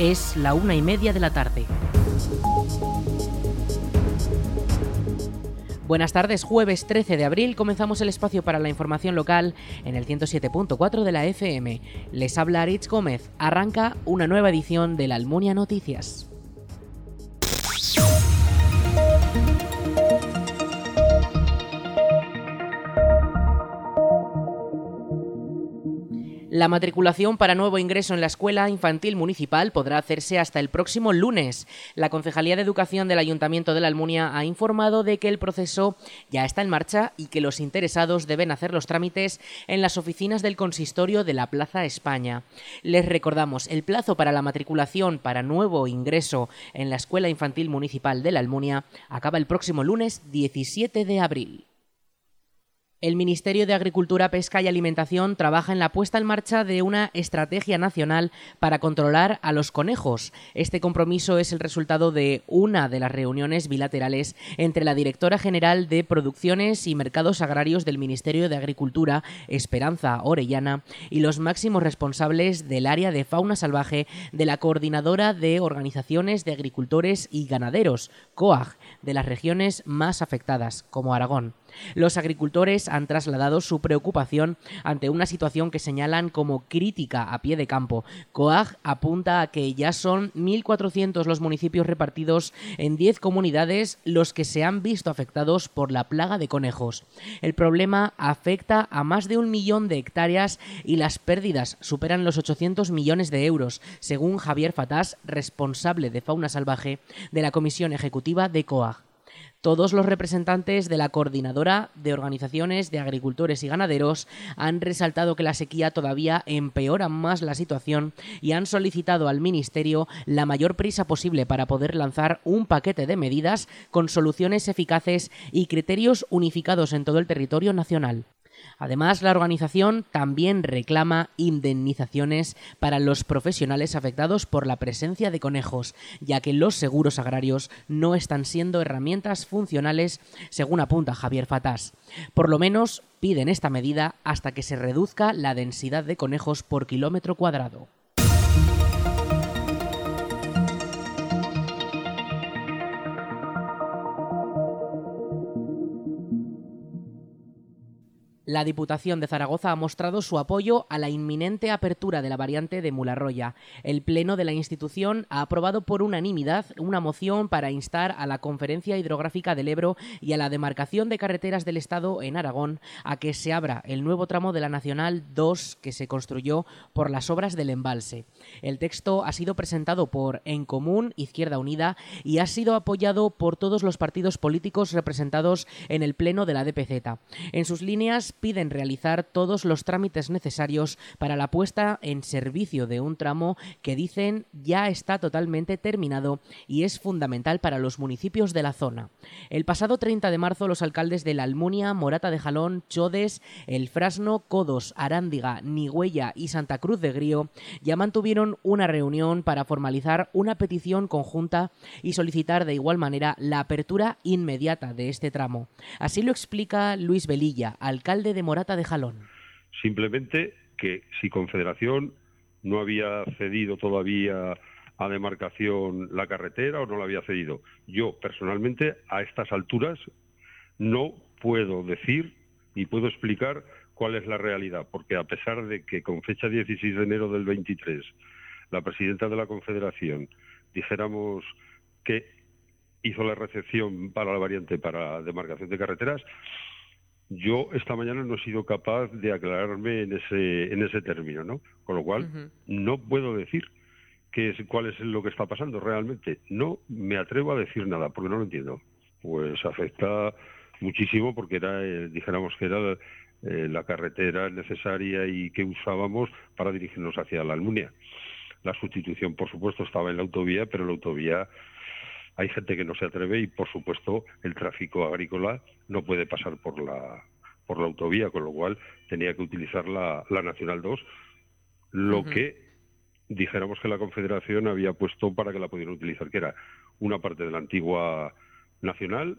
Es la una y media de la tarde. Buenas tardes, jueves 13 de abril comenzamos el espacio para la información local en el 107.4 de la FM. Les habla Aritz Gómez. Arranca una nueva edición de la Almunia Noticias. La matriculación para nuevo ingreso en la escuela infantil municipal podrá hacerse hasta el próximo lunes. La Concejalía de Educación del Ayuntamiento de la Almunia ha informado de que el proceso ya está en marcha y que los interesados deben hacer los trámites en las oficinas del consistorio de la Plaza España. Les recordamos, el plazo para la matriculación para nuevo ingreso en la escuela infantil municipal de la Almunia acaba el próximo lunes 17 de abril. El Ministerio de Agricultura, Pesca y Alimentación trabaja en la puesta en marcha de una estrategia nacional para controlar a los conejos. Este compromiso es el resultado de una de las reuniones bilaterales entre la directora general de Producciones y Mercados Agrarios del Ministerio de Agricultura, Esperanza Orellana, y los máximos responsables del área de fauna salvaje de la Coordinadora de Organizaciones de Agricultores y Ganaderos, COAG, de las regiones más afectadas, como Aragón. Los agricultores han trasladado su preocupación ante una situación que señalan como crítica a pie de campo. COAG apunta a que ya son 1.400 los municipios repartidos en 10 comunidades los que se han visto afectados por la plaga de conejos. El problema afecta a más de un millón de hectáreas y las pérdidas superan los 800 millones de euros, según Javier Fatás, responsable de fauna salvaje de la Comisión Ejecutiva de COAG. Todos los representantes de la Coordinadora de Organizaciones de Agricultores y Ganaderos han resaltado que la sequía todavía empeora más la situación y han solicitado al Ministerio la mayor prisa posible para poder lanzar un paquete de medidas con soluciones eficaces y criterios unificados en todo el territorio nacional. Además, la organización también reclama indemnizaciones para los profesionales afectados por la presencia de conejos, ya que los seguros agrarios no están siendo herramientas funcionales, según apunta Javier Fatás. Por lo menos piden esta medida hasta que se reduzca la densidad de conejos por kilómetro cuadrado. La Diputación de Zaragoza ha mostrado su apoyo a la inminente apertura de la variante de Mularroya. El Pleno de la institución ha aprobado por unanimidad una moción para instar a la Conferencia Hidrográfica del Ebro y a la demarcación de carreteras del Estado en Aragón a que se abra el nuevo tramo de la Nacional 2 que se construyó por las obras del embalse. El texto ha sido presentado por En Común, Izquierda Unida, y ha sido apoyado por todos los partidos políticos representados en el Pleno de la DPZ. En sus líneas piden realizar todos los trámites necesarios para la puesta en servicio de un tramo que dicen ya está totalmente terminado y es fundamental para los municipios de la zona. El pasado 30 de marzo los alcaldes de La Almunia, Morata de Jalón, Chodes, El Frasno, Codos, Arándiga, Nigüella y Santa Cruz de Grío ya mantuvieron una reunión para formalizar una petición conjunta y solicitar de igual manera la apertura inmediata de este tramo. Así lo explica Luis Velilla, alcalde de Morata de Jalón. Simplemente que si Confederación no había cedido todavía a demarcación la carretera o no la había cedido. Yo personalmente a estas alturas no puedo decir ni puedo explicar cuál es la realidad, porque a pesar de que con fecha 16 de enero del 23 la presidenta de la Confederación dijéramos que hizo la recepción para la variante para demarcación de carreteras, yo esta mañana no he sido capaz de aclararme en ese, en ese término, ¿no? Con lo cual, no puedo decir qué es, cuál es lo que está pasando realmente. No me atrevo a decir nada, porque no lo entiendo. Pues afecta muchísimo porque era, eh, dijéramos que era eh, la carretera necesaria y que usábamos para dirigirnos hacia la Almunia. La sustitución, por supuesto, estaba en la autovía, pero la autovía hay gente que no se atreve y, por supuesto, el tráfico agrícola no puede pasar por la, por la autovía, con lo cual tenía que utilizar la, Nacional 2, lo que dijéramos que la Confederación había puesto para que la pudieran utilizar, que era una parte de la antigua Nacional,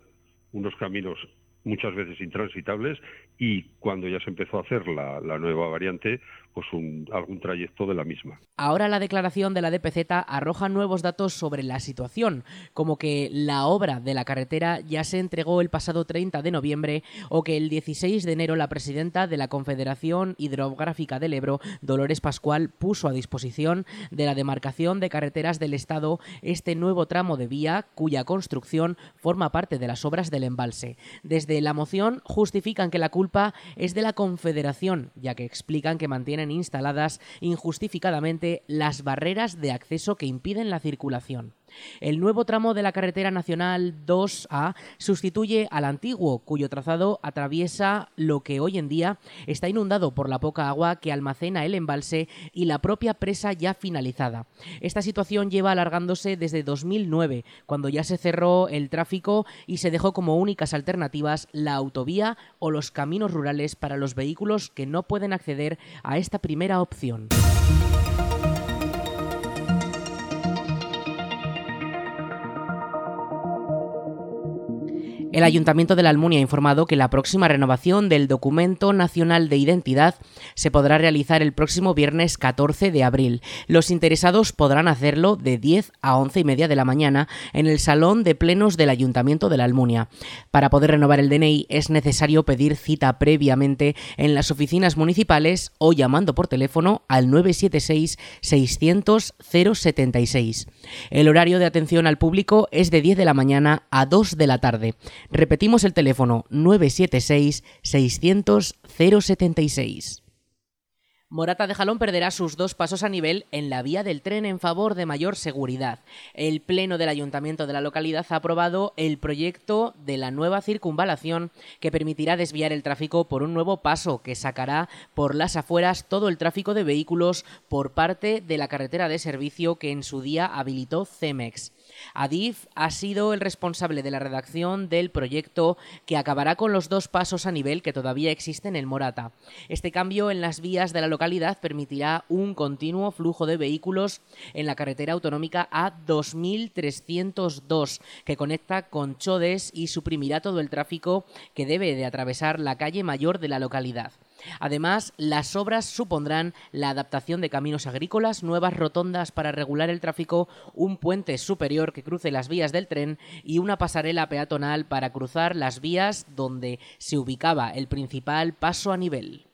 unos caminos muchas veces intransitables y cuando ya se empezó a hacer la, nueva variante, pues algún trayecto de la misma. Ahora la declaración de la DPZ arroja nuevos datos sobre la situación, como que la obra de la carretera ya se entregó el pasado 30 de noviembre o que el 16 de enero la presidenta de la Confederación Hidrográfica del Ebro, Dolores Pascual, puso a disposición de la demarcación de carreteras del Estado este nuevo tramo de vía cuya construcción forma parte de las obras del embalse. Desde la moción justifican que la culpa es de la Confederación, ya que explican que mantienen instaladas injustificadamente las barreras de acceso que impiden la circulación. El nuevo tramo de la carretera nacional 2A sustituye al antiguo, cuyo trazado atraviesa lo que hoy en día está inundado por la poca agua que almacena el embalse y la propia presa ya finalizada. Esta situación lleva alargándose desde 2009, cuando ya se cerró el tráfico y se dejó como únicas alternativas la autovía o los caminos rurales para los vehículos que no pueden acceder a esta primera opción. El Ayuntamiento de la Almunia ha informado que la próxima renovación del Documento Nacional de Identidad se podrá realizar el próximo viernes 14 de abril. Los interesados podrán hacerlo de 10 a 11 y media de la mañana en el Salón de Plenos del Ayuntamiento de la Almunia. Para poder renovar el DNI es necesario pedir cita previamente en las oficinas municipales o llamando por teléfono al 976 600 076. El horario de atención al público es de 10 de la mañana a 2 de la tarde. Repetimos el teléfono 976 600 076. Morata de Jalón perderá sus dos pasos a nivel en la vía del tren en favor de mayor seguridad. El Pleno del Ayuntamiento de la localidad ha aprobado el proyecto de la nueva circunvalación que permitirá desviar el tráfico por un nuevo paso que sacará por las afueras todo el tráfico de vehículos por parte de la carretera de servicio que en su día habilitó Cemex. Adif ha sido el responsable de la redacción del proyecto que acabará con los dos pasos a nivel que todavía existen en Morata. Este cambio en las vías de la localidad permitirá un continuo flujo de vehículos en la carretera autonómica A2302 que conecta con Chodes y suprimirá todo el tráfico que debe de atravesar la calle mayor de la localidad. Además, las obras supondrán la adaptación de caminos agrícolas, nuevas rotondas para regular el tráfico, un puente superior que cruce las vías del tren y una pasarela peatonal para cruzar las vías donde se ubicaba el principal paso a nivel.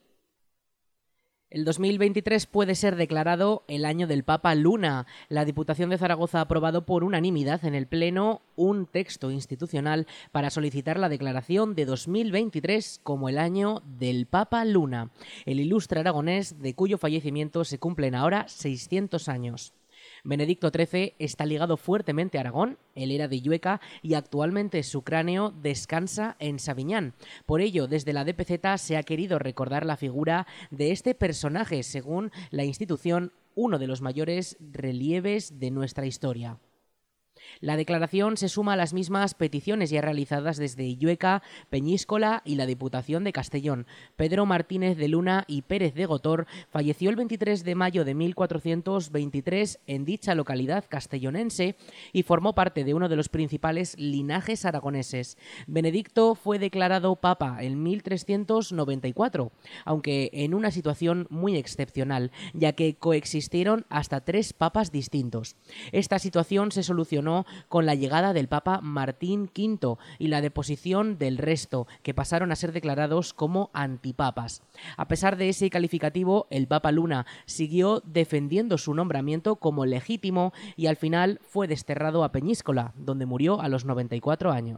El 2023 puede ser declarado el año del Papa Luna. La Diputación de Zaragoza ha aprobado por unanimidad en el Pleno un texto institucional para solicitar la declaración de 2023 como el año del Papa Luna, el ilustre aragonés de cuyo fallecimiento se cumplen ahora 600 años. Benedicto XIII está ligado fuertemente a Aragón, él era de Llueca y actualmente su cráneo descansa en Sabiñán. Por ello, desde la DPZ se ha querido recordar la figura de este personaje, según la institución, uno de los mayores relieves de nuestra historia. La declaración se suma a las mismas peticiones ya realizadas desde Illueca, Peñíscola y la Diputación de Castellón. Pedro Martínez de Luna y Pérez de Gotor falleció el 23 de mayo de 1423 en dicha localidad castellonense y formó parte de uno de los principales linajes aragoneses. Benedicto fue declarado papa en 1394, aunque en una situación muy excepcional, ya que coexistieron hasta tres papas distintos. Esta situación se solucionó con la llegada del Papa Martín V y la deposición del resto, que pasaron a ser declarados como antipapas. A pesar de ese calificativo, el Papa Luna siguió defendiendo su nombramiento como legítimo y al final fue desterrado a Peñíscola, donde murió a los 94 años.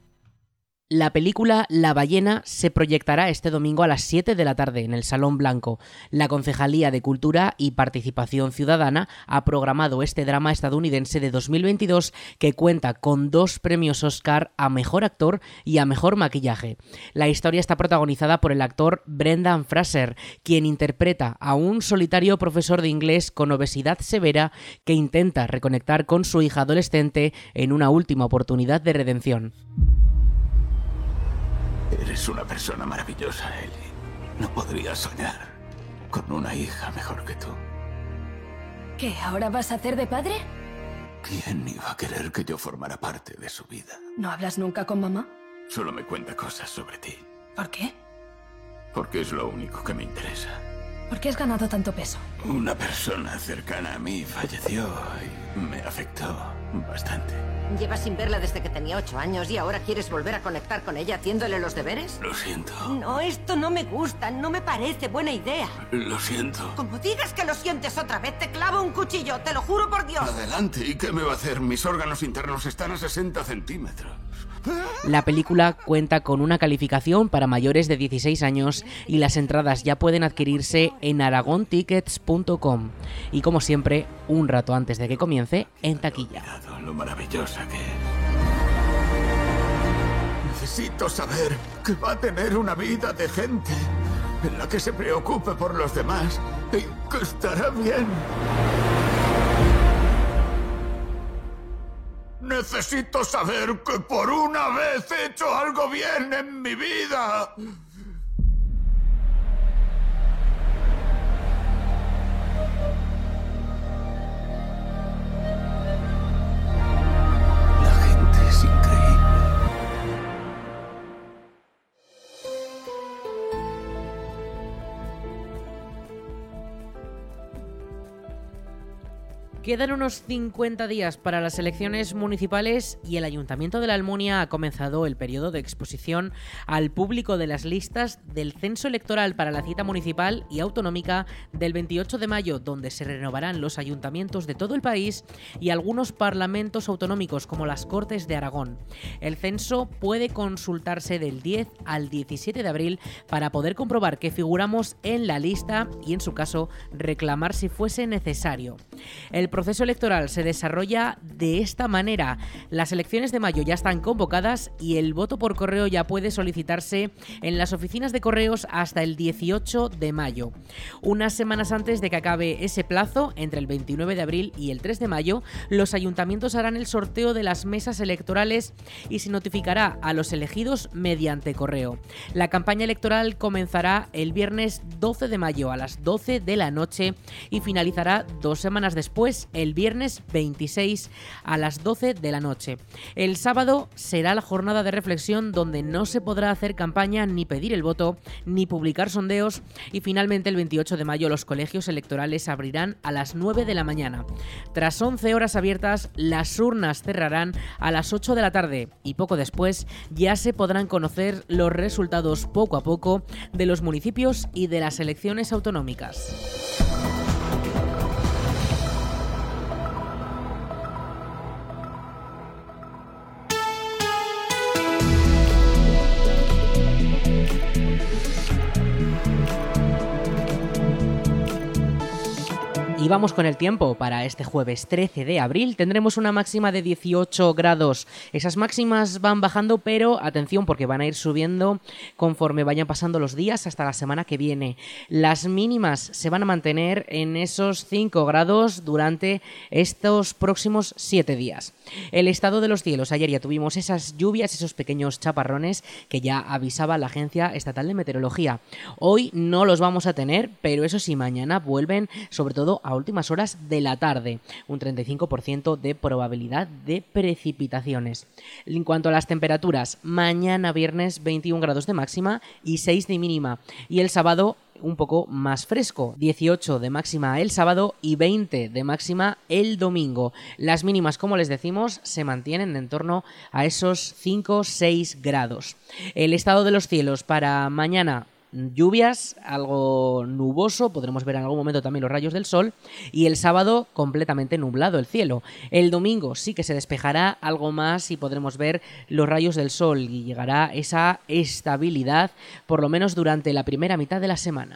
La película La ballena se proyectará este domingo a las 7 de la tarde en el Salón Blanco. La Concejalía de Cultura y Participación Ciudadana ha programado este drama estadounidense de 2022 que cuenta con dos premios Oscar a Mejor Actor y a Mejor Maquillaje. La historia está protagonizada por el actor Brendan Fraser, quien interpreta a un solitario profesor de inglés con obesidad severa que intenta reconectar con su hija adolescente en una última oportunidad de redención. Eres una persona maravillosa, Ellie. No podría soñar con una hija mejor que tú. ¿Qué? ¿Ahora vas a hacer de padre? ¿Quién iba a querer que yo formara parte de su vida? ¿No hablas nunca con mamá? Solo me cuenta cosas sobre ti. ¿Por qué? Porque es lo único que me interesa. ¿Por qué has ganado tanto peso? Una persona cercana a mí falleció y me afectó bastante. Llevas sin verla desde que tenía ocho años y ahora quieres volver a conectar con ella haciéndole los deberes. Lo siento. No, esto no me gusta, no me parece buena idea. Lo siento. Como digas que lo sientes otra vez, te clavo un cuchillo, te lo juro por Dios. Adelante, ¿y qué me va a hacer? Mis órganos internos están a 60 centímetros. La película cuenta con una calificación para mayores de 16 años y las entradas ya pueden adquirirse en aragontickets.com. Y como siempre, un rato antes de que comience, en taquilla. Lo maravillosa que es. Necesito saber que va a tener una vida decente, en la que se preocupe por los demás y que estará bien. Necesito saber que por una vez he hecho algo bien en mi vida. Quedan unos 50 días para las elecciones municipales y el Ayuntamiento de la Almunia ha comenzado el periodo de exposición al público de las listas del censo electoral para la cita municipal y autonómica del 28 de mayo, donde se renovarán los ayuntamientos de todo el país y algunos parlamentos autonómicos como las Cortes de Aragón. El censo puede consultarse del 10 al 17 de abril para poder comprobar que figuramos en la lista y en su caso reclamar si fuese necesario. Proceso electoral se desarrolla de esta manera. Las elecciones de mayo ya están convocadas y el voto por correo ya puede solicitarse en las oficinas de correos hasta el 18 de mayo. Unas semanas antes de que acabe ese plazo, entre el 29 de abril y el 3 de mayo, los ayuntamientos harán el sorteo de las mesas electorales y se notificará a los elegidos mediante correo. La campaña electoral comenzará el viernes 12 de mayo a las 12 de la noche y finalizará dos semanas después el viernes 26 a las 12 de la noche. El sábado será la jornada de reflexión donde no se podrá hacer campaña ni pedir el voto ni publicar sondeos y finalmente el 28 de mayo los colegios electorales abrirán a las 9 de la mañana. Tras 11 horas abiertas, las urnas cerrarán a las 8 de la tarde y poco después ya se podrán conocer los resultados poco a poco de los municipios y de las elecciones autonómicas. Vamos con el tiempo. Para este jueves 13 de abril tendremos una máxima de 18 grados. Esas máximas van bajando, pero atención porque van a ir subiendo conforme vayan pasando los días hasta la semana que viene. Las mínimas se van a mantener en esos 5 grados durante estos próximos 7 días. El estado de los cielos. Ayer ya tuvimos esas lluvias, esos pequeños chaparrones que ya avisaba la Agencia Estatal de Meteorología. Hoy no los vamos a tener, pero eso sí, mañana vuelven sobre todo a últimas horas de la tarde, un 35% de probabilidad de precipitaciones. En cuanto a las temperaturas, mañana viernes 21 grados de máxima y 6 de mínima, y el sábado un poco más fresco, 18 de máxima el sábado y 20 de máxima el domingo. Las mínimas, como les decimos, se mantienen en torno a esos 5-6 grados. El estado de los cielos para mañana lluvias, algo nuboso, podremos ver en algún momento también los rayos del sol, y el sábado completamente nublado el cielo. El domingo sí que se despejará algo más y podremos ver los rayos del sol y llegará esa estabilidad, por lo menos durante la primera mitad de la semana.